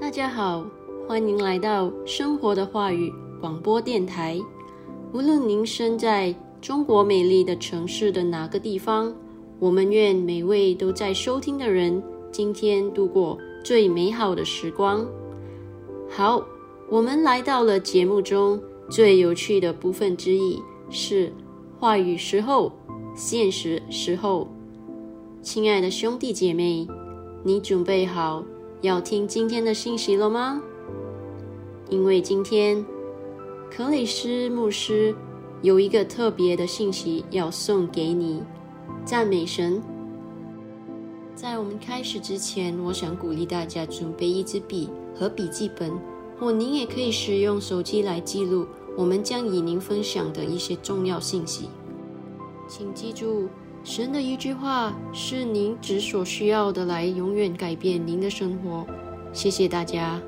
大家好，欢迎来到生活的话语广播电台。无论您身在中国美丽的城市的哪个地方，我们愿每位都在收听的人今天度过。最美好的时光。好，我们来到了节目中最有趣的部分之一，是话语时候、现实时候。亲爱的兄弟姐妹，你准备好要听今天的信息了吗？因为今天克里斯牧师有一个特别的信息要送给你，赞美神。在我们开始之前，我想鼓励大家准备一支笔和笔记本，或您也可以使用手机来记录我们将与您分享的一些重要信息。请记住，神的一句话是您只所需要的，来永远改变您的生活。谢谢大家。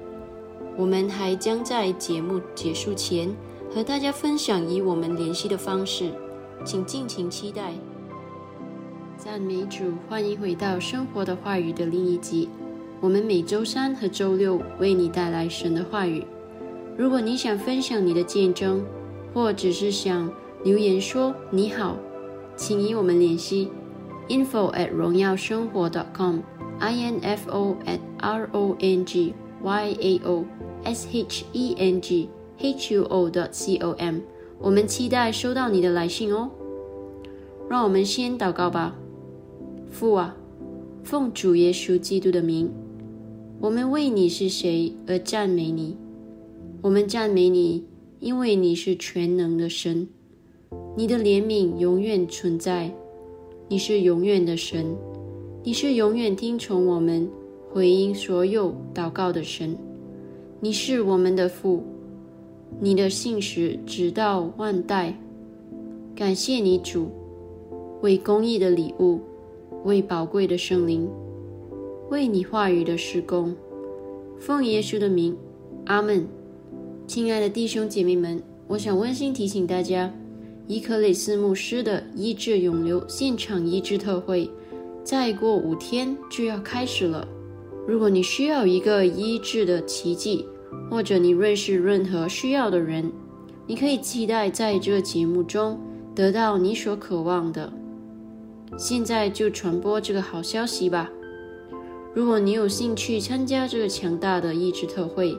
我们还将在节目结束前和大家分享以我们联系的方式，请尽情期待。赞美主，欢迎回到《生活的话语》的另一集。我们每周三和周六为你带来神的话语。如果你想分享你的见证，或只是想留言说你好，请与我们联系：info at 荣耀生活 dot .com，i n f o at r o n g y a o s h e n g h u o dot c o m。我们期待收到你的来信哦。让我们先祷告吧。父啊，奉主耶稣基督的名，我们为你是谁而赞美你。我们赞美你，因为你是全能的神，你的怜悯永远存在。你是永远的神，你是永远听从我们回应所有祷告的神。你是我们的父，你的信实直到万代。感谢你主，为公义的礼物，为宝贵的圣灵，为你话语的施工。奉耶稣的名，阿门。亲爱的弟兄姐妹们，我想温馨提醒大家。伊克雷斯牧师的医治永留现场医治特会，再过五天就要开始了。如果你需要一个医治的奇迹，或者你认识任何需要的人，你可以期待在这个节目中得到你所渴望的。现在就传播这个好消息吧！如果你有兴趣参加这个强大的医治特会，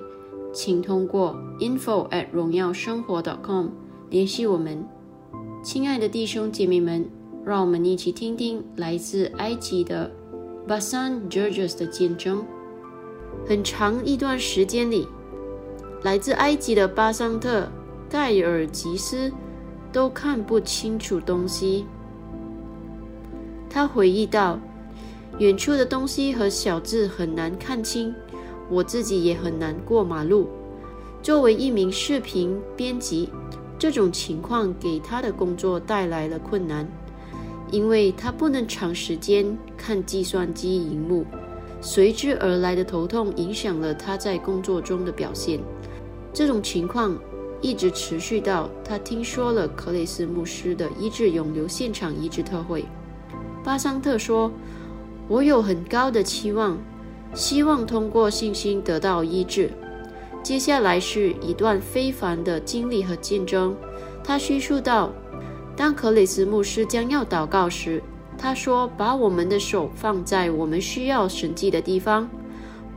请通过 info at 荣耀生活 .com 联系我们。亲爱的弟兄姐妹们，让我们一起听听来自埃及的巴桑 Georges 的见证。很长一段时间里，来自埃及的巴桑特盖尔吉斯都看不清楚东西。他回忆到，远处的东西和小字很难看清，我自己也很难过马路。作为一名视频编辑。这种情况给他的工作带来了困难，因为他不能长时间看计算机荧幕，随之而来的头痛影响了他在工作中的表现。这种情况一直持续到他听说了克雷斯牧师的医治永留现场医治特会。巴桑特说：“我有很高的期望，希望通过信心得到医治。”接下来是一段非凡的经历和见证。他叙述道：“当克里斯牧师将要祷告时，他说：‘把我们的手放在我们需要神迹的地方。’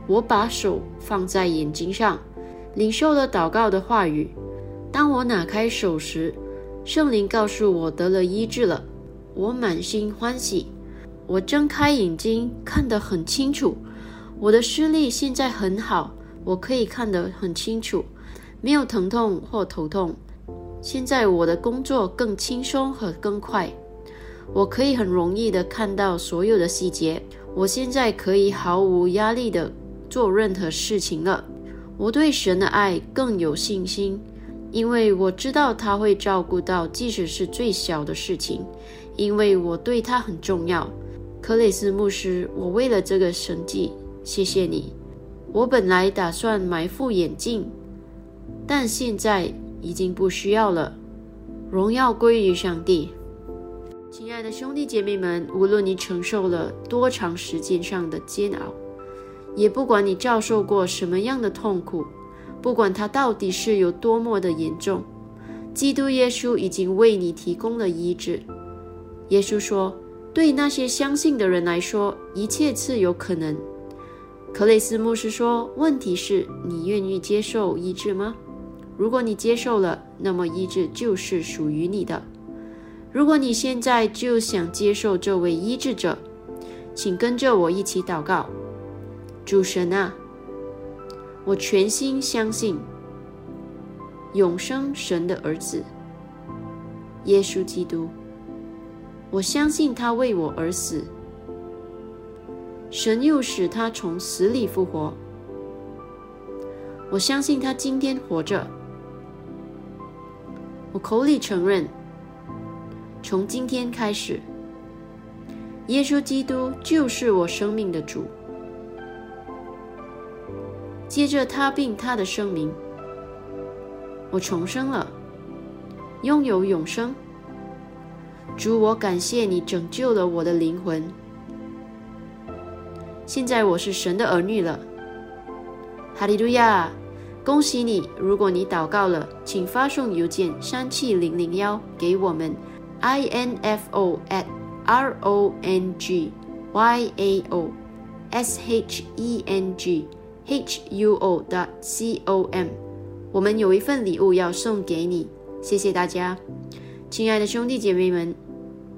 我把手放在眼睛上，领受了祷告的话语。当我拿开手时，圣灵告诉我得了医治了。我满心欢喜。我睁开眼睛，看得很清楚。我的视力现在很好。”我可以看得很清楚，没有疼痛或头痛。现在我的工作更轻松和更快，我可以很容易地看到所有的细节。我现在可以毫无压力地做任何事情了。我对神的爱更有信心，因为我知道他会照顾到，即使是最小的事情，因为我对他很重要。克雷斯牧师，我为了这个神迹，谢谢你。我本来打算买副眼镜，但现在已经不需要了。荣耀归于上帝。亲爱的兄弟姐妹们，无论你承受了多长时间上的煎熬，也不管你遭受过什么样的痛苦，不管它到底是有多么的严重，基督耶稣已经为你提供了医治。耶稣说：“对那些相信的人来说，一切是有可能。”克雷斯牧师说：“问题是你愿意接受医治吗？如果你接受了，那么医治就是属于你的。如果你现在就想接受这位医治者，请跟着我一起祷告。主神啊，我全心相信永生神的儿子耶稣基督，我相信他为我而死。”神又使他从死里复活，我相信他今天活着。我口里承认，从今天开始，耶稣基督就是我生命的主。接着他并他的声明，我重生了，拥有永生。主，我感谢你拯救了我的灵魂。现在我是神的儿女了，哈利路亚！恭喜你！如果你祷告了，请发送邮件三七零零幺给我们，info at r o n g y a o s h e n g h u o dot c o m。我们有一份礼物要送给你，谢谢大家，亲爱的兄弟姐妹们，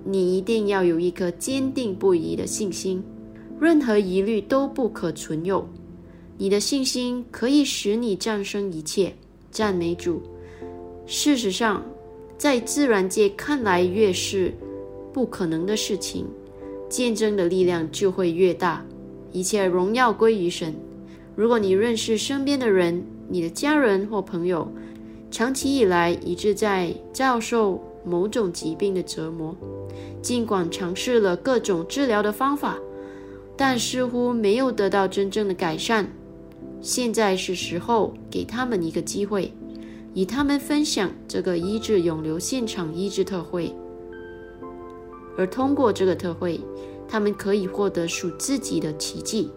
你一定要有一颗坚定不移的信心，任何疑虑都不可存有。你的信心可以使你战胜一切。赞美主。事实上，在自然界看来，越是不可能的事情，见证的力量就会越大。一切荣耀归于神。如果你认识身边的人，你的家人或朋友，长期以来一直在遭受某种疾病的折磨，尽管尝试了各种治疗的方法，但似乎没有得到真正的改善。现在是时候给他们一个机会，与他们分享这个医治永留现场医治特会，而通过这个特会，他们可以获得属自己的奇迹，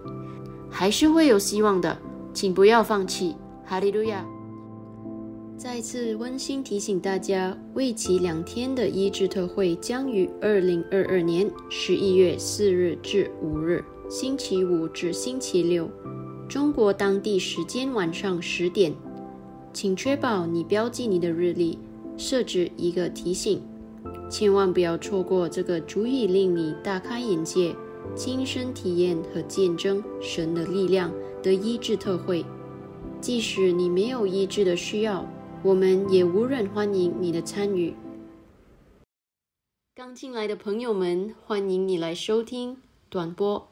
还是会有希望的，请不要放弃。哈利路亚！再次温馨提醒大家，为期两天的医治特会将于二零二二年十一月四日至五日（星期五至星期六），中国当地时间晚上十点。请确保你标记你的日历，设置一个提醒，千万不要错过这个足以令你大开眼界、亲身体验和见证神的力量的医治特会。即使你没有医治的需要，我们也无人欢迎你的参与。刚进来的朋友们，欢迎你来收听短播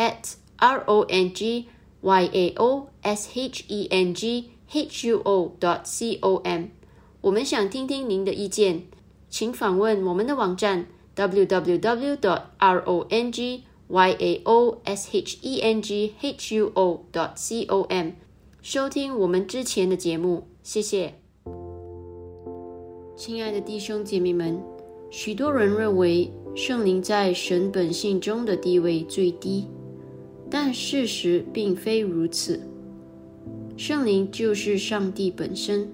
at rongyao.shenghuo dot com。我们想听听您的意见，请访问我们的网站 www dot rongyao.shenghuo dot com。收听我们之前的节目，谢谢，亲爱的弟兄姐妹们。许多人认为圣灵在神本性中的地位最低，但事实并非如此。圣灵就是上帝本身，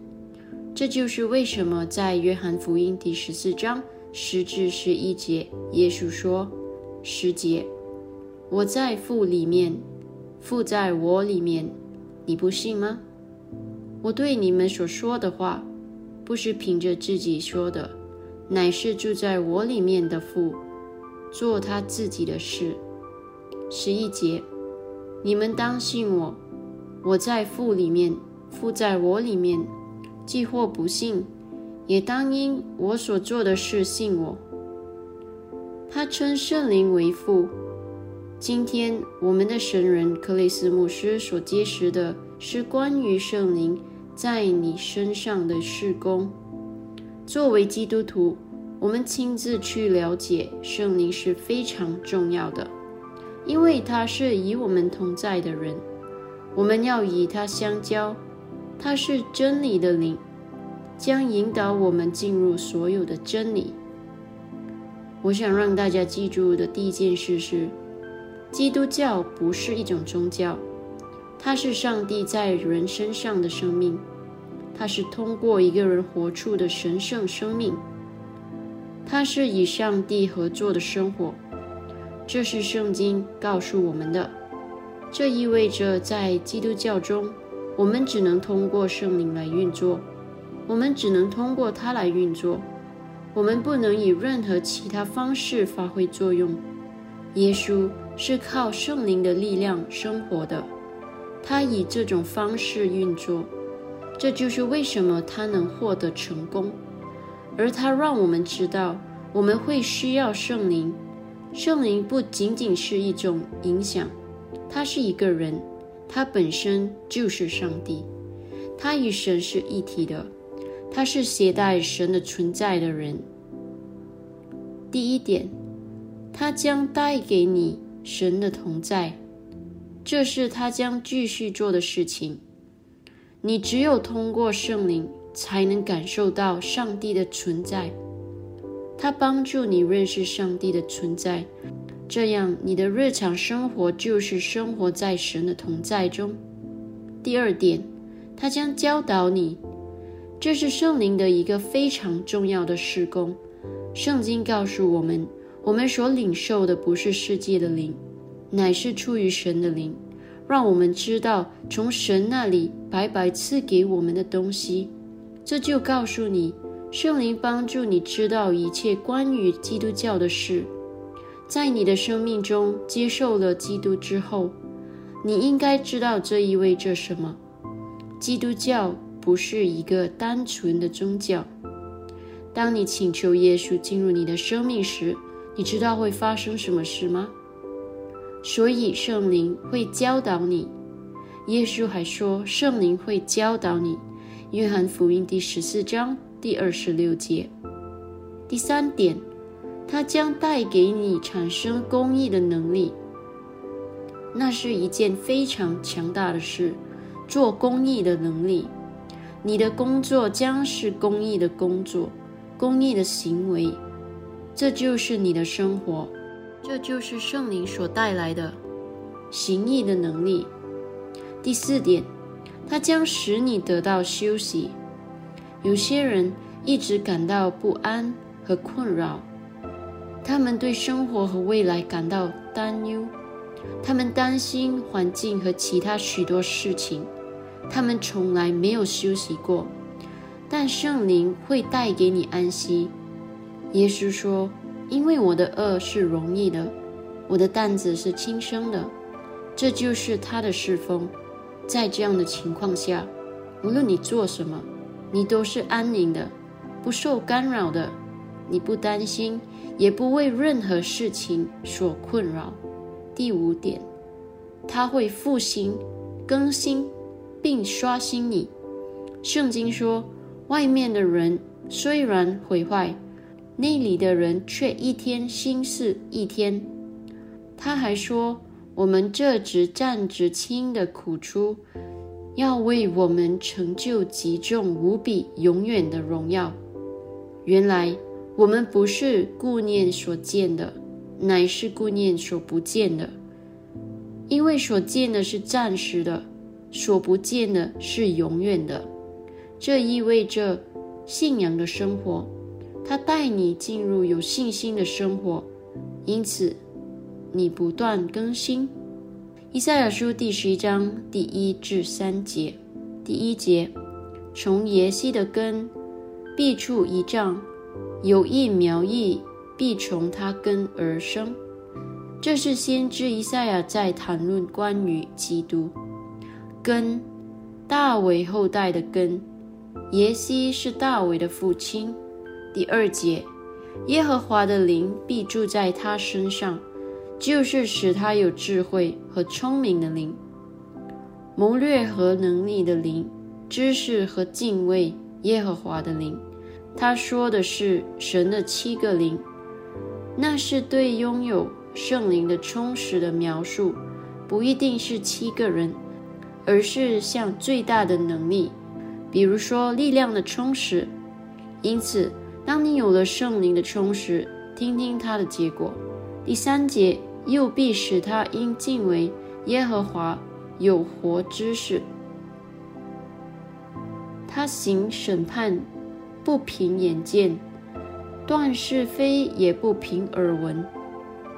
这就是为什么在约翰福音第十四章十至十一节，耶稣说：“十节，我在父里面，父在我里面。”你不信吗？我对你们所说的话，不是凭着自己说的，乃是住在我里面的父，做他自己的事。十一节，你们当信我，我在父里面，父在我里面。既或不信，也当因我所做的事信我。他称圣灵为父。今天我们的神人克雷斯牧师所揭示的是关于圣灵在你身上的事工。作为基督徒，我们亲自去了解圣灵是非常重要的，因为他是与我们同在的人，我们要与他相交。他是真理的灵，将引导我们进入所有的真理。我想让大家记住的第一件事是。基督教不是一种宗教，它是上帝在人身上的生命，它是通过一个人活出的神圣生命，它是与上帝合作的生活。这是圣经告诉我们的。这意味着在基督教中，我们只能通过圣灵来运作，我们只能通过它来运作，我们不能以任何其他方式发挥作用。耶稣。是靠圣灵的力量生活的，他以这种方式运作，这就是为什么他能获得成功。而他让我们知道，我们会需要圣灵。圣灵不仅仅是一种影响，他是一个人，他本身就是上帝，他与神是一体的，他是携带神的存在的人。第一点，他将带给你。神的同在，这是他将继续做的事情。你只有通过圣灵，才能感受到上帝的存在。它帮助你认识上帝的存在，这样你的日常生活就是生活在神的同在中。第二点，它将教导你，这是圣灵的一个非常重要的事工。圣经告诉我们，我们所领受的不是世界的灵，乃是出于神的灵，让我们知道从神那里白白赐给我们的东西。这就告诉你。圣灵帮助你知道一切关于基督教的事。在你的生命中接受了基督之后，你应该知道这意味着什么。基督教不是一个单纯的宗教。当你请求耶稣进入你的生命时，你知道会发生什么事吗？所以圣灵会教导你。耶稣还说，圣灵会教导你。约翰福音第十四章。第二十六节，第三点，它将带给你产生公益的能力。那是一件非常强大的事，做公益的能力。你的工作将是公益的工作，公益的行为，这就是你的生活，这就是圣灵所带来的行义的能力。第四点，它将使你得到休息。有些人一直感到不安和困扰，他们对生活和未来感到担忧，他们担心环境和其他许多事情，他们从来没有休息过。但圣灵会带给你安息。耶稣说：“因为我的恶是容易的，我的担子是轻生的。”这就是他的侍奉。在这样的情况下，无论你做什么。你都是安宁的，不受干扰的，你不担心，也不为任何事情所困扰。第五点，他会复兴、更新，并刷新你。圣经说，外面的人虽然毁坏，内里的人却一天新似一天。他还说，我们这直战直轻的苦出。要为我们成就极重无比、永远的荣耀。原来我们不是顾念所见的，乃是顾念所不见的。因为所见的是暂时的，所不见的是永远的。这意味着信仰的生活，它带你进入有信心的生活，因此你不断更新。以赛亚书第十一章第一至三节，第一节：从耶西的根必出一丈，有意苗裔必从他根而生。这是先知以赛亚在谈论关于基督根，大卫后代的根。耶西是大卫的父亲。第二节：耶和华的灵必住在他身上。就是使他有智慧和聪明的灵，谋略和能力的灵，知识和敬畏耶和华的灵。他说的是神的七个灵，那是对拥有圣灵的充实的描述，不一定是七个人，而是像最大的能力，比如说力量的充实。因此，当你有了圣灵的充实，听听它的结果。第三节。又必使他因敬畏耶和华有活知识。他行审判，不凭眼见；断是非，也不凭耳闻。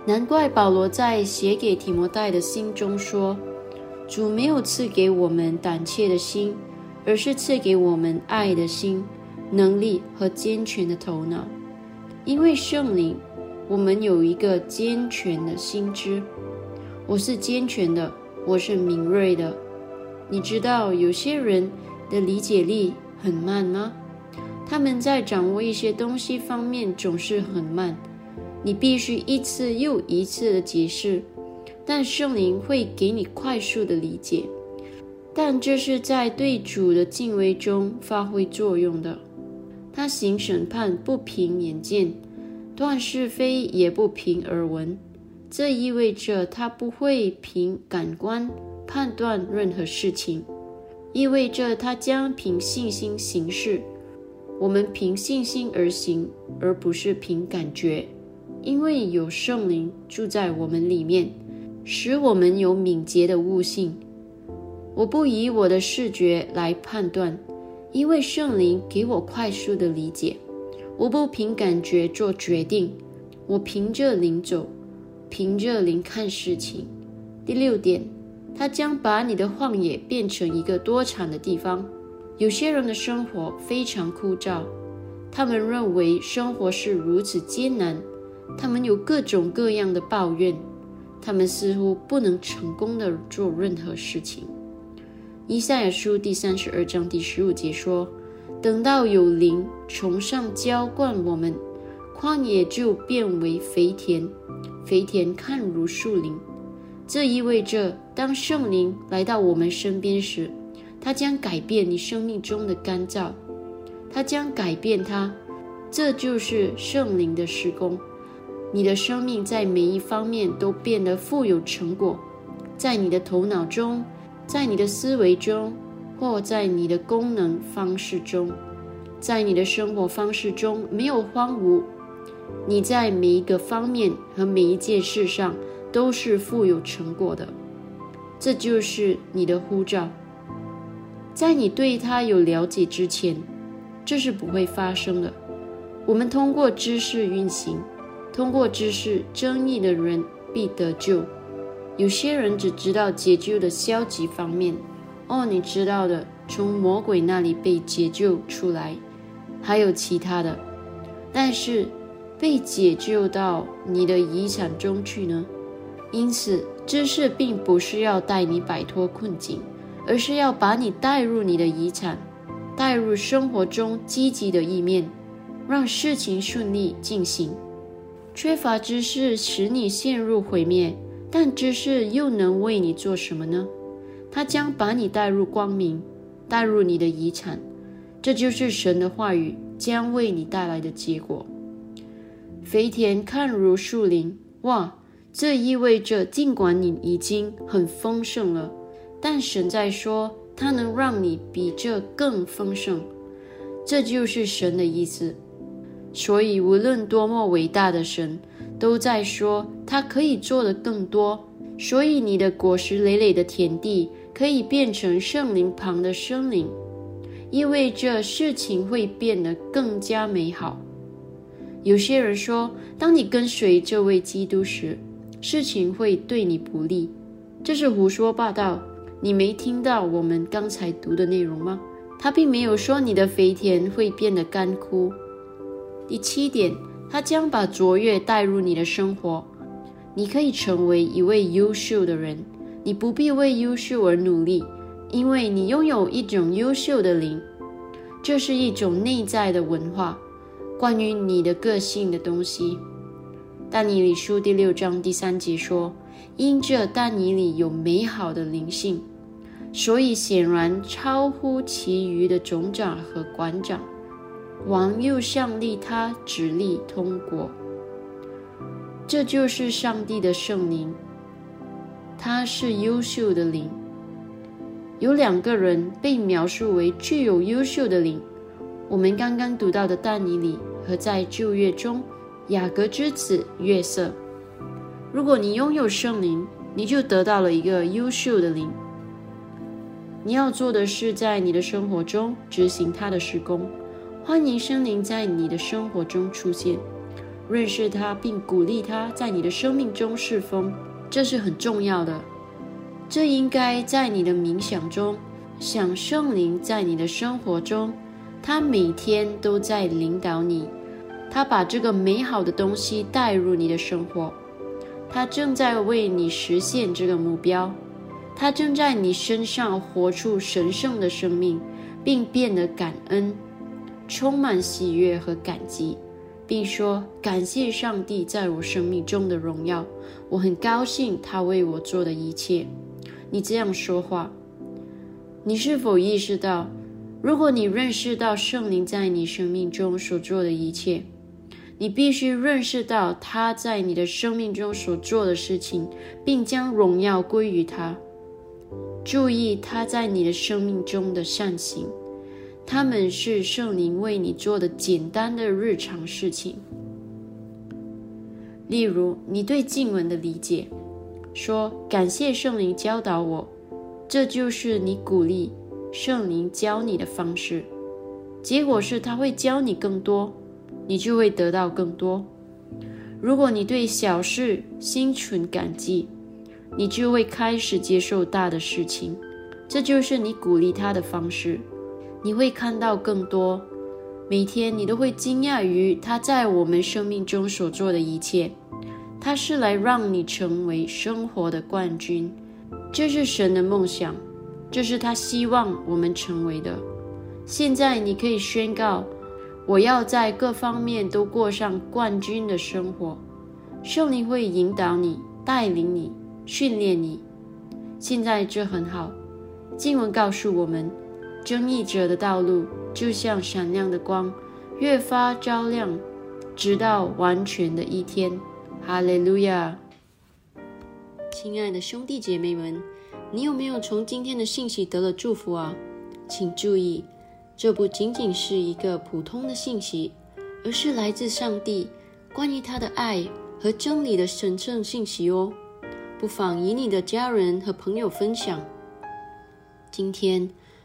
难怪保罗在写给提摩太的信中说：“主没有赐给我们胆怯的心，而是赐给我们爱的心、能力和健全的头脑，因为圣灵。”我们有一个健全的心知，我是健全的，我是敏锐的。你知道有些人的理解力很慢吗？他们在掌握一些东西方面总是很慢，你必须一次又一次的解释，但圣灵会给你快速的理解。但这是在对主的敬畏中发挥作用的。他行审判不凭眼见。断是非也不凭耳闻，这意味着他不会凭感官判断任何事情，意味着他将凭信心行事。我们凭信心而行，而不是凭感觉，因为有圣灵住在我们里面，使我们有敏捷的悟性。我不以我的视觉来判断，因为圣灵给我快速的理解。我不凭感觉做决定，我凭着灵走，凭着灵看事情。第六点，他将把你的旷野变成一个多产的地方。有些人的生活非常枯燥，他们认为生活是如此艰难，他们有各种各样的抱怨，他们似乎不能成功的做任何事情。以赛亚书第三十二章第十五节说：“等到有灵从上浇灌我们，旷野就变为肥田，肥田看如树林。”这意味着，当圣灵来到我们身边时，他将改变你生命中的干燥，他将改变它。这就是圣灵的施工。你的生命在每一方面都变得富有成果，在你的头脑中。在你的思维中，或在你的功能方式中，在你的生活方式中没有荒芜。你在每一个方面和每一件事上都是富有成果的。这就是你的护照。在你对它有了解之前，这是不会发生的。我们通过知识运行，通过知识，争议的人必得救。有些人只知道解救的消极方面，哦，你知道的，从魔鬼那里被解救出来，还有其他的。但是被解救到你的遗产中去呢？因此，知识并不是要带你摆脱困境，而是要把你带入你的遗产，带入生活中积极的一面，让事情顺利进行。缺乏知识使你陷入毁灭。但知识又能为你做什么呢？它将把你带入光明，带入你的遗产。这就是神的话语将为你带来的结果。肥田看如树林，哇！这意味着尽管你已经很丰盛了，但神在说他能让你比这更丰盛。这就是神的意思。所以，无论多么伟大的神。都在说他可以做的更多，所以你的果实累累的田地可以变成圣灵旁的森林，意味着事情会变得更加美好。有些人说，当你跟随这位基督时，事情会对你不利，这是胡说八道。你没听到我们刚才读的内容吗？他并没有说你的肥田会变得干枯。第七点。他将把卓越带入你的生活，你可以成为一位优秀的人。你不必为优秀而努力，因为你拥有一种优秀的灵，这是一种内在的文化，关于你的个性的东西。但尼里书第六章第三节说：“因这但尼里有美好的灵性，所以显然超乎其余的总长和馆长。”王又向立他直立通过，这就是上帝的圣灵。他是优秀的灵。有两个人被描述为具有优秀的灵。我们刚刚读到的但尼里和在旧约中雅各之子约瑟。如果你拥有圣灵，你就得到了一个优秀的灵。你要做的是在你的生活中执行他的施工。欢迎圣灵在你的生活中出现，认识他并鼓励他在你的生命中侍奉，这是很重要的。这应该在你的冥想中想圣灵在你的生活中，他每天都在领导你，他把这个美好的东西带入你的生活，他正在为你实现这个目标，他正在你身上活出神圣的生命，并变得感恩。充满喜悦和感激，并说：“感谢上帝在我生命中的荣耀，我很高兴他为我做的一切。”你这样说话，你是否意识到，如果你认识到圣灵在你生命中所做的一切，你必须认识到他在你的生命中所做的事情，并将荣耀归于他。注意他在你的生命中的善行，他们是圣灵为你做的简单的日常事情。例如，你对经文的理解，说感谢圣灵教导我，这就是你鼓励圣灵教你的方式。结果是他会教你更多，你就会得到更多。如果你对小事心存感激，你就会开始接受大的事情，这就是你鼓励他的方式。你会看到更多，每天你都会惊讶于他在我们生命中所做的一切。他是来让你成为生活的冠军，这是神的梦想，这是他希望我们成为的。现在你可以宣告。我要在各方面都过上冠军的生活，圣灵会引导你、带领你、训练你。现在这很好。经文告诉我们，正义者的道路就像闪亮的光，越发照亮，直到完全的一天。哈利路亚！亲爱的兄弟姐妹们，你有没有从今天的信息得了祝福啊？请注意。这不仅仅是一个普通的信息，而是来自上帝关于他的爱和真理的神圣信息哦。不妨与你的家人和朋友分享。今天，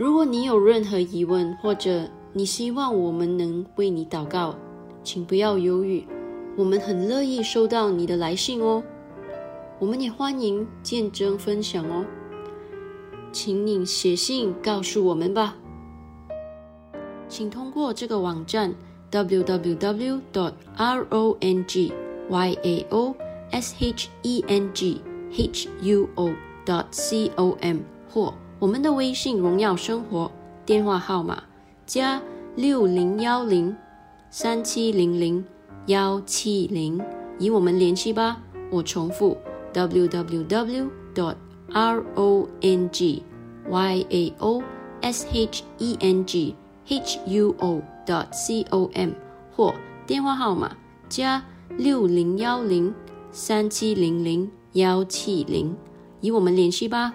如果你有任何疑问，或者你希望我们能为你祷告，请不要犹豫，我们很乐意收到你的来信哦。我们也欢迎见证分享哦，请你写信告诉我们吧。请通过这个网站 www.dot.rongyao.shenghuo.dot.com 或我们的微信“荣耀生活”电话号码加六零幺零三七零零幺七零，与我们联系吧。我重复 www rongyaosh eng h u o dot com 或电话号码加六零幺零三七零零幺七零，与我们联系吧。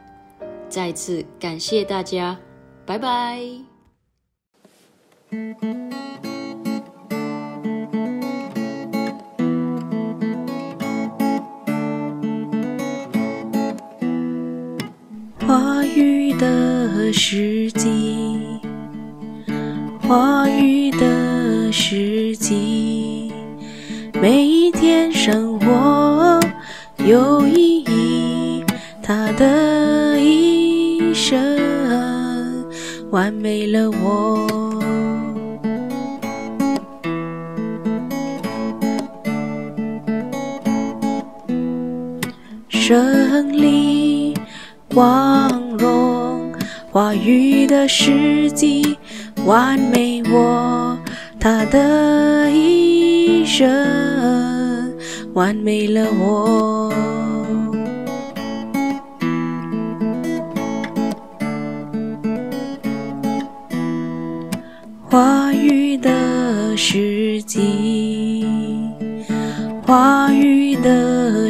再次感谢大家，拜拜。话语的时机，话语的时机，每一天生活有意义，它的一生完美了我。胜利光荣，话语的时机完美我，他的一生完美了我。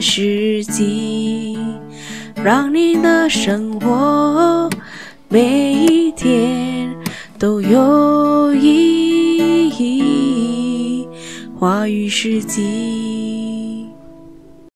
的时机，让你的生活每一天都有意义。话语时机。